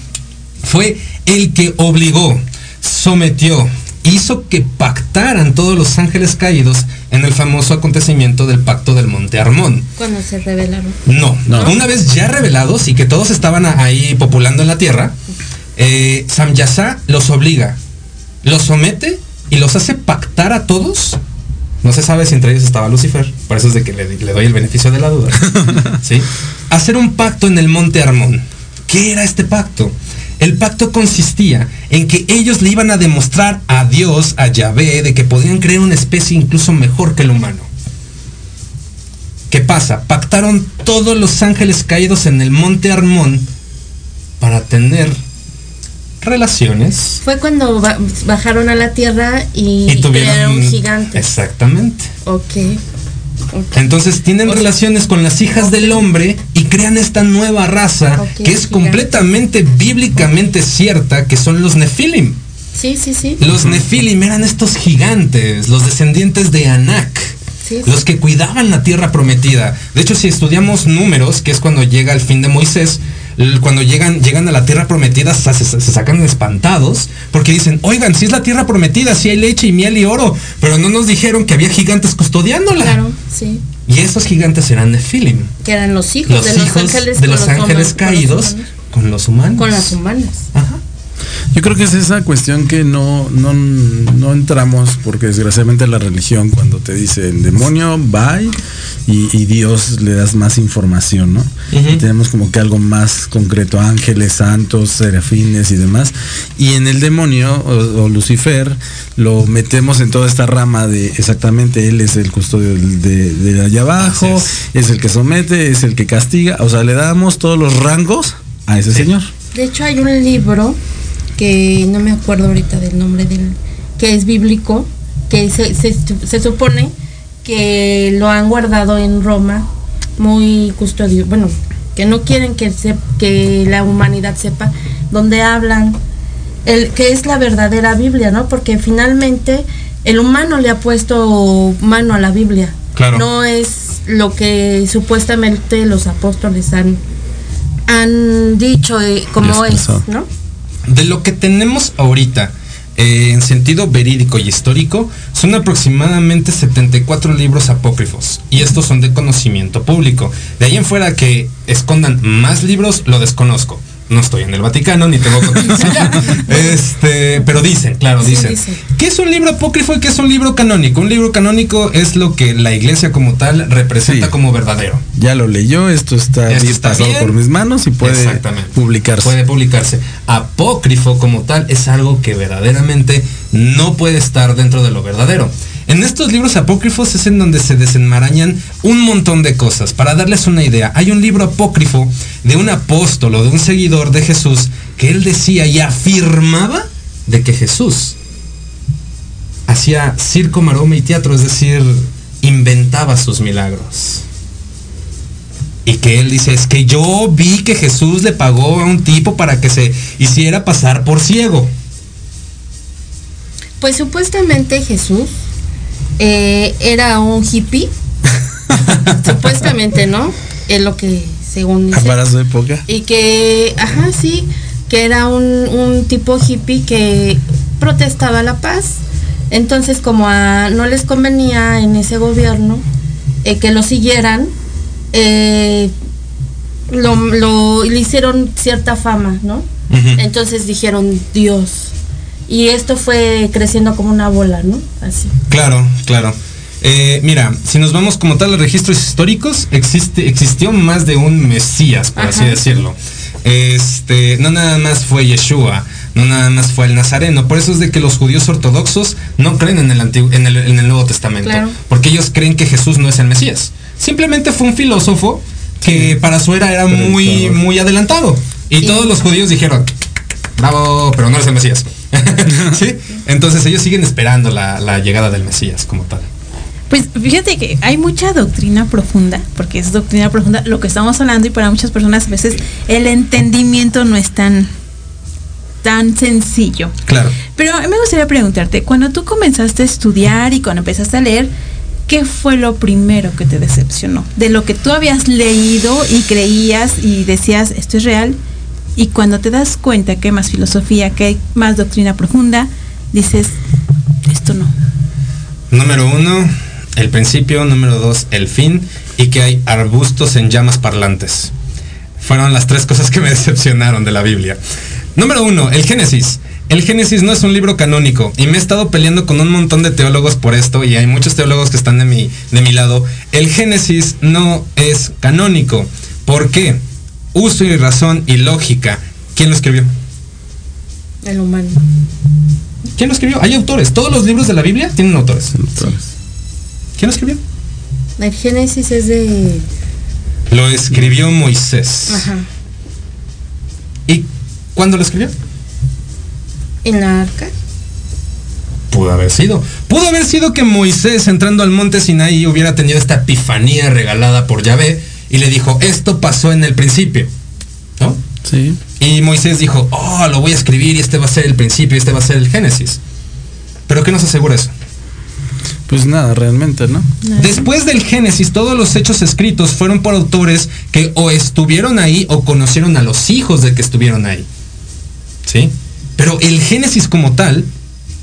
fue el que obligó, sometió, hizo que pactaran todos los ángeles caídos en el famoso acontecimiento del pacto del Monte Armón. Cuando se revelaron. No, No. una vez ya revelados y que todos estaban ahí populando en la tierra, eh, Samyasa los obliga, los somete y los hace pactar a todos. No se sabe si entre ellos estaba Lucifer, por eso es de que le, le doy el beneficio de la duda. ¿Sí? Hacer un pacto en el monte Armón. ¿Qué era este pacto? El pacto consistía en que ellos le iban a demostrar a Dios, a Yahvé, de que podían crear una especie incluso mejor que el humano. ¿Qué pasa? Pactaron todos los ángeles caídos en el monte Armón para tener relaciones. Fue cuando ba- bajaron a la tierra y, Y tuvieron crearon gigantes. Exactamente. Ok. ok. Entonces tienen relaciones con las hijas del hombre y crean esta nueva raza que es gigante. completamente bíblicamente cierta, que son los Nefilim. Sí, sí, sí. Los Nefilim eran estos gigantes, los descendientes de Anak. Sí, sí. Los que cuidaban la tierra prometida. De hecho, si estudiamos números, que es cuando llega el fin de Moisés, cuando llegan, llegan a la tierra prometida, se, se- se sacan espantados, porque dicen, oigan, si es la tierra prometida, si hay leche y miel y oro, pero no nos dijeron que había gigantes custodiándola. Claro, sí. Y esos gigantes eran Nefilim, Que eran los hijos los de los hijos ángeles de los ángeles caídos con los humanos. Con las humanas. Ajá. Yo creo que es esa cuestión que no, no, no entramos, porque desgraciadamente la religión cuando te dice el demonio, va y, y Dios le das más información, ¿no? Y tenemos como que algo más concreto, ángeles, santos, serafines y demás. Y en el demonio o, o Lucifer lo metemos en toda esta rama de exactamente él es el custodio de, de allá abajo, es. el que somete, es el que castiga, o sea, le damos todos los rangos a ese señor. De hecho, hay un libro que no me acuerdo ahorita del nombre del que es bíblico, que se, se, se supone que lo han guardado en Roma muy custodio, bueno, que no quieren que se, que la humanidad sepa donde hablan el que es la verdadera Biblia, ¿no? Porque finalmente el humano le ha puesto mano a la Biblia. Claro. No es lo que supuestamente los apóstoles han han dicho eh, como es. ¿no? De lo que tenemos ahorita, eh, en sentido verídico y histórico, son aproximadamente 74 libros apócrifos. Y estos son de conocimiento público. De ahí en fuera que escondan más libros, lo desconozco. No estoy en el Vaticano ni tengo contactos allá. Este, pero dicen, claro, Sí, dicen. dicen. ¿Qué es un libro apócrifo y qué es un libro canónico? Un libro canónico es lo que la iglesia como tal representa Sí. como verdadero. Ya lo leyó, esto está Esto está pasado bien. por mis manos y puede publicarse. Puede publicarse. Apócrifo como tal es algo que verdaderamente no puede estar dentro de lo verdadero. En estos libros apócrifos es en donde se desenmarañan un montón de cosas. Para darles una idea, hay un libro apócrifo de un apóstol o de un seguidor de Jesús que él decía y afirmaba de que Jesús hacía circo, maroma y teatro, es decir, inventaba sus milagros. Y que él dice, es que yo vi que Jesús le pagó a un tipo para que se hiciera pasar por ciego. Pues supuestamente Jesús eh, era un hippie. supuestamente, ¿no? Es lo que según dice. Para su época. Y que, ajá, sí, que era un, un tipo hippie que protestaba la paz. Entonces, como a, no les convenía en ese gobierno eh, que lo siguieran, eh, lo, lo- le hicieron cierta fama, ¿no? Entonces dijeron Dios. Y esto fue creciendo como una bola, ¿no? Así. Claro, claro. Eh, mira, si nos vamos como tal a registros históricos, existe, existió más de un Mesías, por así decirlo. Este, no nada más fue Yeshua, no nada más fue el Nazareno. Por eso es de que los judíos ortodoxos no creen en el, antiguo, en el, en el Nuevo Testamento. Claro. Porque ellos creen que Jesús no es el Mesías. Simplemente fue un filósofo que para su era era muy, muy adelantado. Y Sí. todos los judíos dijeron, bravo, pero no eres el Mesías. ¿Sí? Entonces ellos siguen esperando la, la llegada del Mesías como tal. Pues fíjate que hay mucha doctrina profunda, porque es doctrina profunda lo que estamos hablando y para muchas personas a veces el entendimiento no es tan tan sencillo. Claro. Pero a mí me gustaría preguntarte, cuando tú comenzaste a estudiar y cuando empezaste a leer, ¿qué fue lo primero que te decepcionó? De lo que tú habías leído y creías y decías, esto es real, y cuando te das cuenta que hay más filosofía, que hay más doctrina profunda, dices, esto no. Número uno, el principio. Número dos, el fin. Y que hay arbustos en llamas parlantes. Fueron las tres cosas que me decepcionaron de la Biblia. Número uno, el Génesis. El Génesis no es un libro canónico y me he estado peleando con un montón de teólogos por esto y hay muchos teólogos que están de mi, de mi lado. El Génesis no es canónico. ¿Por qué? Uso y razón y lógica. ¿Quién lo escribió? El humano. ¿Quién lo escribió? Hay autores. Todos los libros de la Biblia tienen autores. ¿Quién lo escribió? El Génesis es de... Lo escribió Moisés. Ajá. ¿Y cuándo lo escribió? En la arca. Pudo haber sido. Pudo haber sido que Moisés entrando al monte Sinaí hubiera tenido esta epifanía regalada por Yahvé y le dijo, esto pasó en el principio. ¿No? Sí. Y Moisés dijo, oh, lo voy a escribir y este va a ser el principio y este va a ser el Génesis. ¿Pero qué nos asegura eso? Pues nada, realmente, ¿no? Después del Génesis, todos los hechos escritos fueron por autores que o estuvieron ahí o conocieron a los hijos de que estuvieron ahí. ¿Sí? Pero el Génesis como tal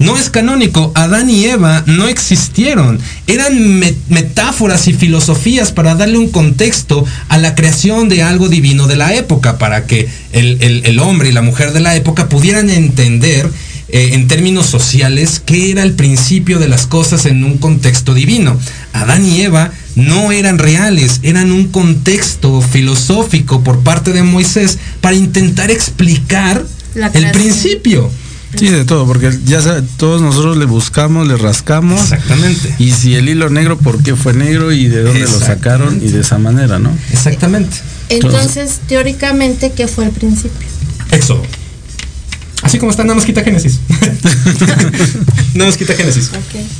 no es canónico. Adán y Eva no existieron. Eran me- metáforas y filosofías para darle un contexto a la creación de algo divino de la época, para que el, el- el hombre y la mujer de la época pudieran entender eh, en términos sociales qué era el principio de las cosas en un contexto divino. Adán y Eva no eran reales, eran un contexto filosófico por parte de Moisés para intentar explicar el principio. Sí, de todo, porque ya sa- todos nosotros le buscamos, le rascamos. Exactamente. Y si el hilo negro, ¿por qué fue negro y de dónde lo sacaron y de esa manera, ¿no? Exactamente. Entonces, teóricamente, ¿qué fue el principio? Éxodo. Así como está, nada más quita Génesis. nada más quita Génesis. La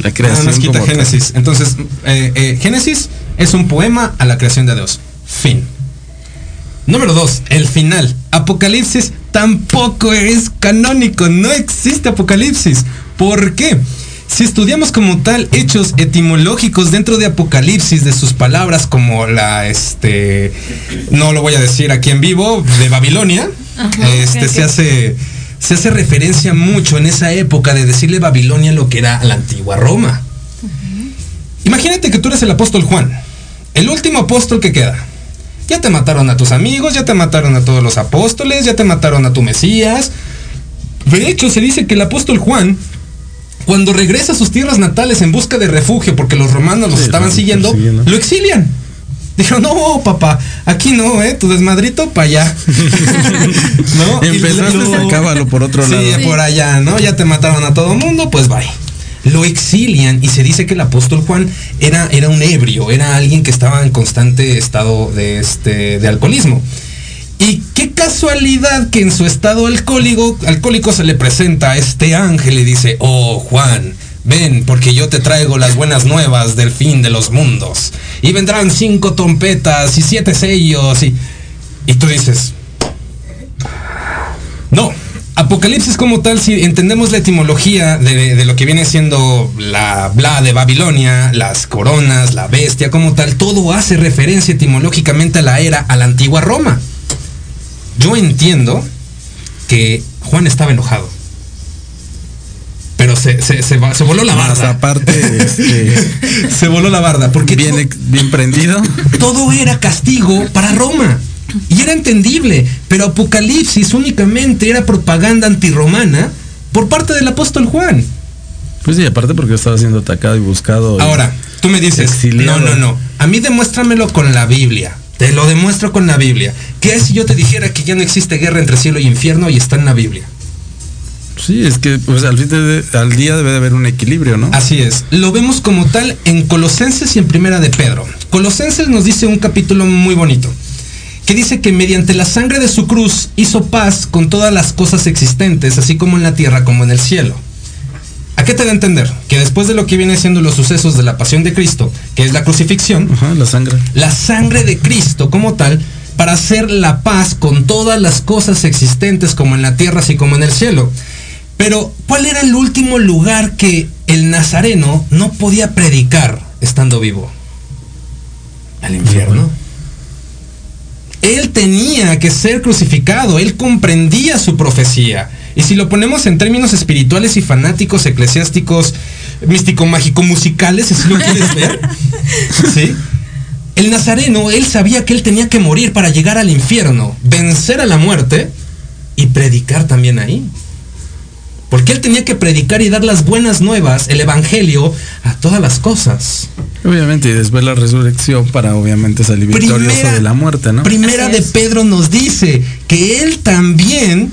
Nada creación más quita tal. Génesis. Entonces, eh, eh, Génesis es un poema a la creación de Dios. Fin. Número dos, el final. Apocalipsis tampoco es canónico. No existe Apocalipsis. ¿Por qué? Si estudiamos como tal hechos etimológicos dentro de Apocalipsis, de sus palabras como la, este, no lo voy a decir aquí en vivo, de Babilonia, este, se hace, se hace referencia mucho en esa época de decirle Babilonia lo que era la antigua Roma. Imagínate que tú eres el apóstol Juan, el último apóstol que queda. Ya te mataron a tus amigos, ya te mataron a todos los apóstoles, ya te mataron a tu Mesías. De hecho, se dice que el apóstol Juan, cuando regresa a sus tierras natales en busca de refugio porque los romanos los Sí, estaban lo siguiendo, lo exilian. Dijeron, no, papá, aquí no, ¿eh? Tu desmadrito para allá. ¿No? Empezaste, acábalo por otro Sí, lado. por allá, ¿no? Ya te mataron a todo mundo, pues bye. Lo exilian y se dice que el apóstol Juan era, era un ebrio, era alguien que estaba en constante estado de, este, de alcoholismo. Y qué casualidad que en su estado alcohólico, alcohólico se le presenta a este ángel y dice, oh Juan, ven porque yo te traigo las buenas nuevas del fin de los mundos. Y vendrán cinco trompetas y siete sellos y... Y tú dices, no, Apocalipsis como tal, si entendemos la etimología de, de lo que viene siendo la bla de Babilonia, las coronas, la bestia como tal, todo hace referencia etimológicamente a la era, a la antigua Roma. Yo entiendo que Juan estaba enojado. Pero se, se, se, va- se voló la Más barda. aparte, este, se voló la barda. Porque bien prendido. todo era castigo para Roma. Y era entendible, pero Apocalipsis únicamente era propaganda antirromana por parte del apóstol Juan. Pues sí, aparte porque estaba siendo atacado y buscado. y- Ahora, tú me dices, Exiliado. no, no, no, a mí demuéstramelo con la Biblia. Te lo demuestro con la Biblia. ¿Qué es si yo te dijera que ya no existe guerra entre cielo y infierno y está en la Biblia? Sí, es que pues, al, fin de- al día debe de haber un equilibrio, ¿no? Así es. Lo vemos como tal en Colosenses y en Primera de Pedro. Colosenses nos dice un capítulo muy bonito, que dice que mediante la sangre de su cruz hizo paz con todas las cosas existentes, así como en la tierra como en el cielo. ¿A qué te da a entender? Que después de lo que viene siendo los sucesos de la pasión de Cristo, que es la crucifixión, Ajá, la sangre. la sangre de Cristo como tal para hacer la paz con todas las cosas existentes como en la tierra así como en el cielo. Pero, ¿cuál era el último lugar que el nazareno no podía predicar estando vivo? Al infierno. Él tenía que ser crucificado, él comprendía su profecía. Y si lo ponemos en términos espirituales y fanáticos, eclesiásticos, místico, mágico, musicales, si lo quieres ver, ¿sí? El nazareno, él sabía que él tenía que morir para llegar al infierno, vencer a la muerte y predicar también ahí. Porque él tenía que predicar y dar las buenas nuevas, el evangelio, a todas las cosas. Obviamente, y después la resurrección para obviamente salir victorioso de la muerte, ¿no? Primera de Pedro nos dice que él también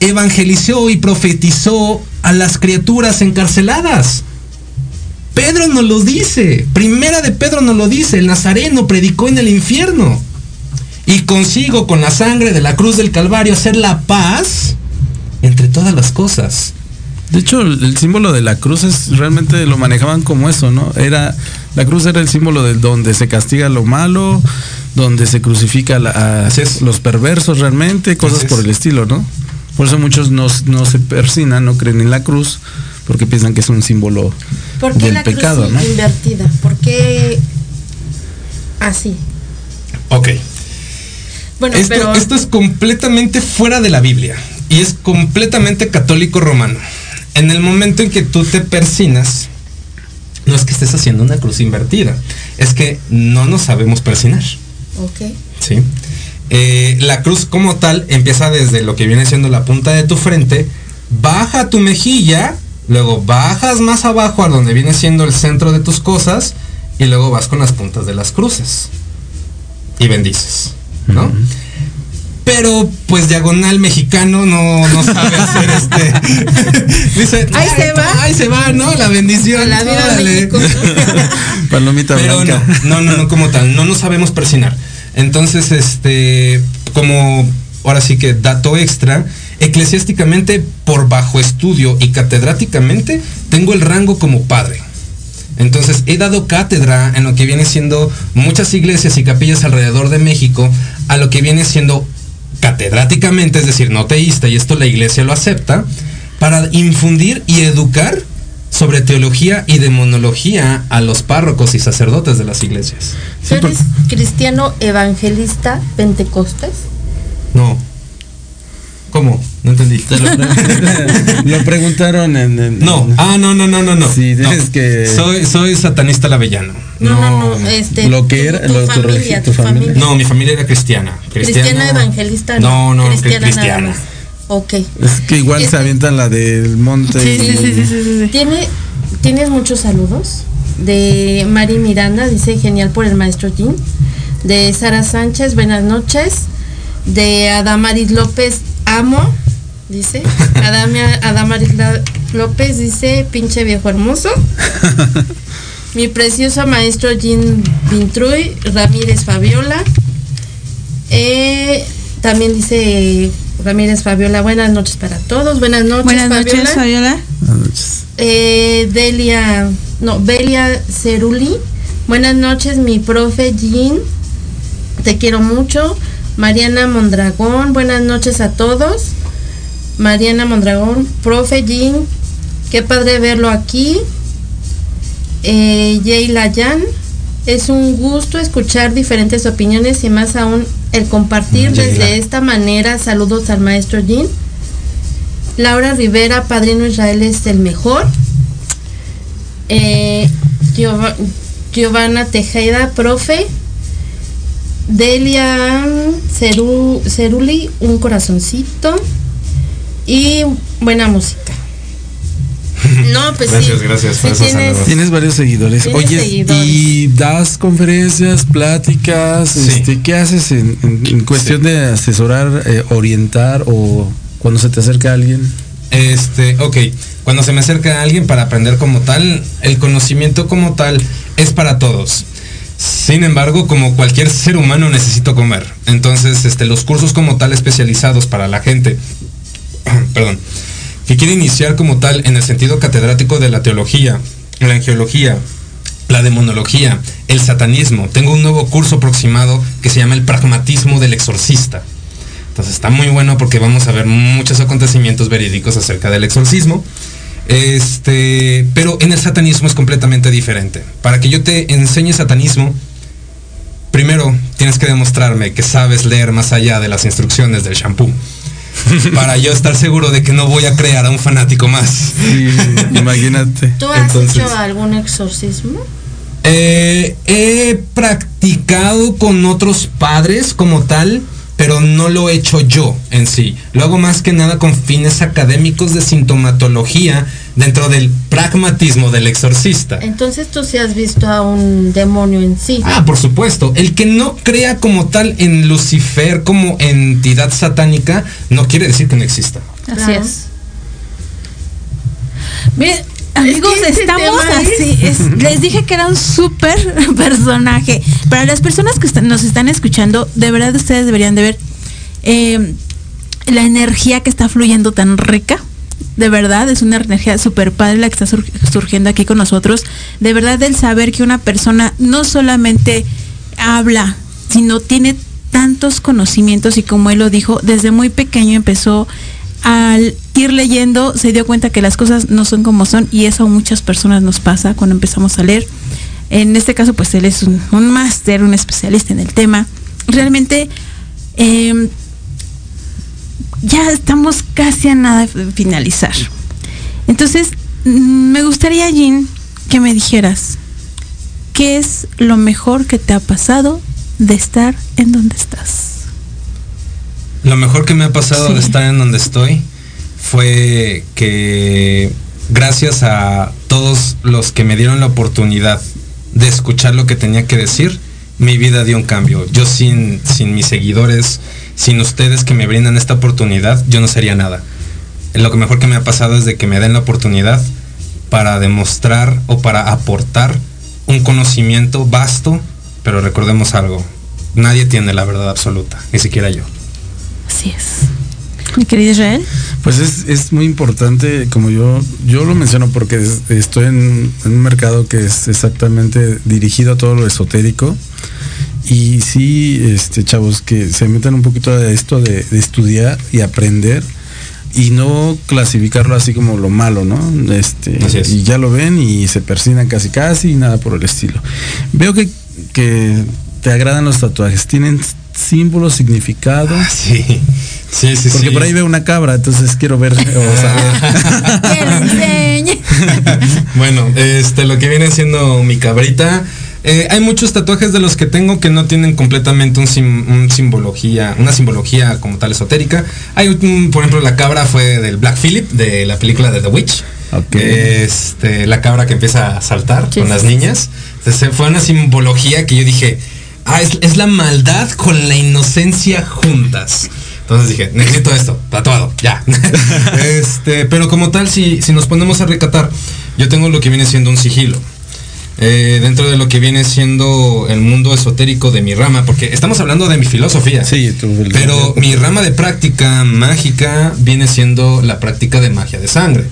evangelizó y profetizó a las criaturas encarceladas. Pedro nos lo dice. Primera de Pedro nos lo dice. El Nazareno predicó en el infierno. Y consigo con la sangre de la cruz del Calvario hacer la paz entre todas las cosas. De hecho, el símbolo de la cruz es realmente lo manejaban como eso, ¿no? Era la cruz era el símbolo de donde se castiga lo malo, donde se crucifica a los perversos realmente, cosas por el estilo, ¿no? Por eso muchos no, no se persinan, no creen en la cruz, porque piensan que es un símbolo ¿Por qué del la pecado, cruz ¿no? Invertida. ¿Por qué así? Ok. Bueno, esto, pero... esto es completamente fuera de la Biblia y es completamente católico romano. En el momento en que tú te persinas, no es que estés haciendo una cruz invertida, es que no nos sabemos persinar. Ok. Sí. Eh, la cruz como tal empieza desde lo que viene siendo la punta de tu frente, baja tu mejilla Luego bajas más abajo a donde viene siendo el centro de tus cosas y luego vas con las puntas de las cruces y bendices, ¿no? Pero pues diagonal mexicano no, no sabe hacer este. Dice, ahí se va. Ahí se va, ¿no? La bendición. La vida de Palomita Pero no, no, no, no como tal. No nos sabemos persinar. Entonces, este, como ahora sí que dato extra, Eclesiásticamente, por bajo estudio y catedráticamente, tengo el rango como padre. Entonces he dado cátedra en lo que viene siendo muchas iglesias y capillas alrededor de México, a lo que viene siendo catedráticamente, es decir, no teísta, y esto la iglesia lo acepta, para infundir y educar sobre teología y demonología a los párrocos y sacerdotes de las iglesias. ¿Eres cristiano evangelista pentecostés? No. ¿Cómo? No entendí. lo, preguntaron en, No, ah, no, no, no, no, no. Sí, es que. Soy, soy satanista lavellano. No, no, no. Este, lo que era. Tu, familia, tu, familia. No, mi familia era cristiana. Cristiana, evangelista. No, no, cristiana. cristiana. Ok. Es que igual se avientan la del monte. Sí, sí, sí, sí, sí, ¿Tiene, ¿Tienes muchos saludos? De Mari Miranda, dice genial por el maestro Jim. De Sara Sánchez, buenas noches. De Adamaris López, amo, dice. Adamia, Adamaris López dice, pinche viejo hermoso. Mi precioso maestro Jean Vintruy, Ramírez Fabiola. Eh, también dice Ramírez Fabiola, buenas noches para todos. Buenas noches, buenas noches, Fabiola. Buenas noches. Eh, Delia, no, Belia Ceruli. Buenas noches, mi profe Jean. Te quiero mucho. Mariana Mondragón, buenas noches a todos. Mariana Mondragón, profe Jean, qué padre verlo aquí. Eh, Yayla Yan, es un gusto escuchar diferentes opiniones y más aún el compartir desde esta manera. Saludos al maestro Jean. Laura Rivera, Padrino Israel es el mejor. Eh, Giovanna Tejeda, profe. Delia Ceruli, un corazoncito y buena música. No, pues gracias, gracias. tienes, varios seguidores. Oye, ¿y das conferencias, pláticas? Este, ¿Qué haces en, cuestión de asesorar, eh, orientar o cuando se te acerca alguien? Este, ok, cuando se me acerca alguien para aprender como tal, el conocimiento como tal es para todos. Sin embargo, como cualquier ser humano necesito comer. Entonces, este, los cursos como tal especializados para la gente, perdón, que quiere iniciar como tal en el sentido catedrático de la teología, la angiología, la demonología, el satanismo. Tengo un nuevo curso aproximado que se llama el pragmatismo del exorcista. Entonces está muy bueno porque vamos a ver muchos acontecimientos verídicos acerca del exorcismo. Este, pero en el satanismo es completamente diferente. Para que yo te enseñe satanismo, primero tienes que demostrarme que sabes leer más allá de las instrucciones del shampoo. Para yo estar seguro de que no voy a crear a un fanático más. imagínate. ¿Tú has hecho algún exorcismo? Eh, he practicado con otros padres como tal pero no lo he hecho yo en sí. Lo hago más que nada con fines académicos de sintomatología dentro del pragmatismo del exorcista. Entonces tú sí has visto a un demonio en sí. Ah, por supuesto. El que no crea como tal en Lucifer como entidad satánica no quiere decir que no exista. Así Claro. es. Miren, amigos, que ese estamos así. es- les dije que era un súper personaje. Para las personas que nos están escuchando, de verdad ustedes deberían de ver eh, la energía que está fluyendo tan rica. De verdad, es una energía súper padre la que está sur- surgiendo aquí con nosotros. De verdad, el saber que una persona no solamente habla, sino tiene tantos conocimientos y como él lo dijo, desde muy pequeño empezó al ir leyendo, se dio cuenta que las cosas no son como son y eso a muchas personas nos pasa cuando empezamos a leer. En este caso, pues él es un, un máster, un especialista en el tema. Realmente, eh, ya estamos casi a nada de finalizar. Entonces, mm, me gustaría, Jean, que me dijeras, ¿qué es lo mejor que te ha pasado de estar en donde estás? Lo mejor que me ha pasado Sí. de estar en donde estoy fue que gracias a todos los que me dieron la oportunidad de escuchar lo que tenía que decir, mi vida dio un cambio. Yo sin, sin mis seguidores, sin ustedes que me brindan esta oportunidad, yo no sería nada. Lo que mejor que me ha pasado es de que me den la oportunidad para demostrar o para aportar un conocimiento vasto, pero recordemos algo, nadie tiene la verdad absoluta, ni siquiera yo. Así es. Mi querido Israel. Pues es, es muy importante, como yo, yo lo menciono porque es- estoy en, en un mercado que es exactamente dirigido a todo lo esotérico. Y sí, este, chavos, que se metan un poquito a esto de, de estudiar y aprender y no clasificarlo así como lo malo, ¿no? Este, Así es. Y ya lo ven y se persinan casi casi y nada por el estilo. Veo que, que te agradan los tatuajes, tienen símbolo, significado. Ah, sí, sí, sí. Porque sí. por ahí veo una cabra, entonces quiero ver o saber. Que le enseñe. bueno, este, lo que viene siendo mi cabrita. Eh, hay muchos tatuajes de los que tengo que no tienen completamente un, sim- un simbología, una simbología como tal esotérica. Hay un, por ejemplo, la cabra fue del Black Phillip, de la película de The Witch. Este, la cabra que empieza a saltar Sí, con sí, las sí. niñas. Entonces, fue una simbología que yo dije, ah, es, es la maldad con la inocencia juntas. Entonces dije, necesito esto, tatuado, ya. este, pero como tal, si, si nos ponemos a recatar, yo tengo lo que viene siendo un sigilo. Eh, dentro de lo que viene siendo el mundo esotérico de mi rama, porque estamos hablando de mi filosofía. Sí, tú. Pero mi rama de práctica mágica viene siendo la práctica de magia de sangre.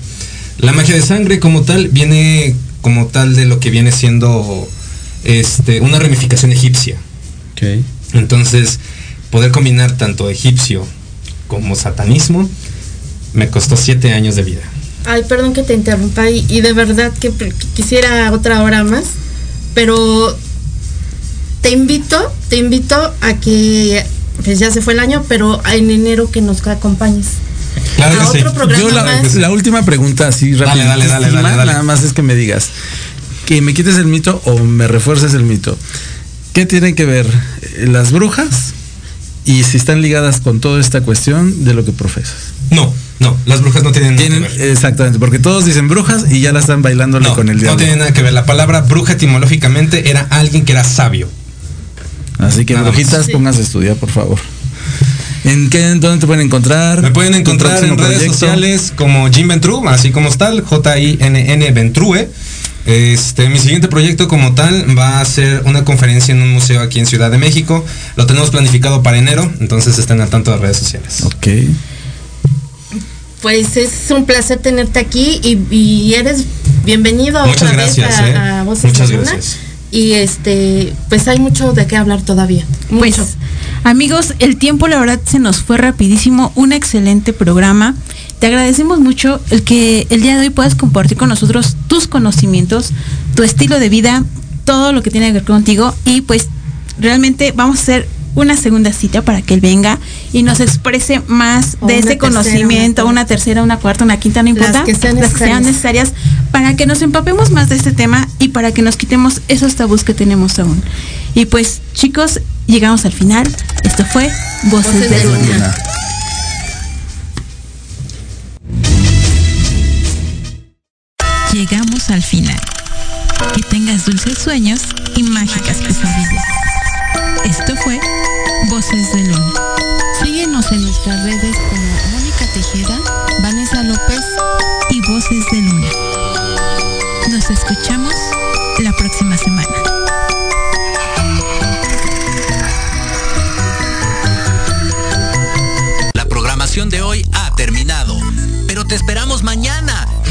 La magia de sangre como tal viene como tal de lo que viene siendo este, una ramificación egipcia. Ok. Entonces, poder combinar tanto egipcio como satanismo me costó siete años de vida. Ay, perdón que te interrumpa y, y de verdad que quisiera otra hora más, pero te invito, te invito a que, pues ya se fue el año, pero en enero que nos acompañes. Claro A que sí. programa Yo la, más. la última pregunta así Dale, rápido. dale, dale, dale, dale. Nada más es que me digas que me quites el mito o me refuerces el mito. ¿Qué tienen que ver eh, las brujas y si están ligadas con toda esta cuestión de lo que profesas? No, no, las brujas no tienen nada que ver. exactamente, porque todos dicen brujas y ya la están bailándole No, con el no diablo. tiene nada que ver. La palabra bruja etimológicamente era alguien que era sabio. Así que Nada brujitas, Sí. pónganse a estudiar, por favor. ¿En qué, dónde te pueden encontrar? Me pueden ¿Tu encontrar en redes proyecto? sociales como Jim Ventru, así como tal, J-I-N-N Ventrue. Este, mi siguiente proyecto como tal va a ser una conferencia en un museo aquí en Ciudad de México. Lo tenemos planificado para enero, entonces estén al tanto de redes sociales. Ok. Pues es un placer tenerte aquí y, y eres bienvenido Muchas otra vez gracias, a, eh. a Voces Muchas de Luna. gracias. Y este, pues hay mucho de qué hablar todavía. Pues, Mucho. amigos, el tiempo la verdad se nos fue rapidísimo. Un excelente programa. Te agradecemos mucho el que el día de hoy puedas compartir con nosotros tus conocimientos, tu estilo de vida, todo lo que tiene que ver contigo. Y pues realmente vamos a hacer una segunda cita para que él venga y nos exprese más O de tercera, conocimiento, una una tercera, una cuarta, una quinta, no Las importa. que sean las que sean necesarias. necesarias para que nos empapemos más de este tema y para que nos quitemos esos tabús que tenemos aún. Y pues chicos, llegamos al final Esto fue Voces, de, Luna. Llegamos al final. Que tengas dulces sueños y mágicas pesadillas. Esto fue Voces de Luna. Síguenos en nuestras redes como Mónica Tejeda, Vanessa López y Voces de Luna. Nos escuchamos la próxima semana. La programación de hoy ha terminado, pero te esperamos mañana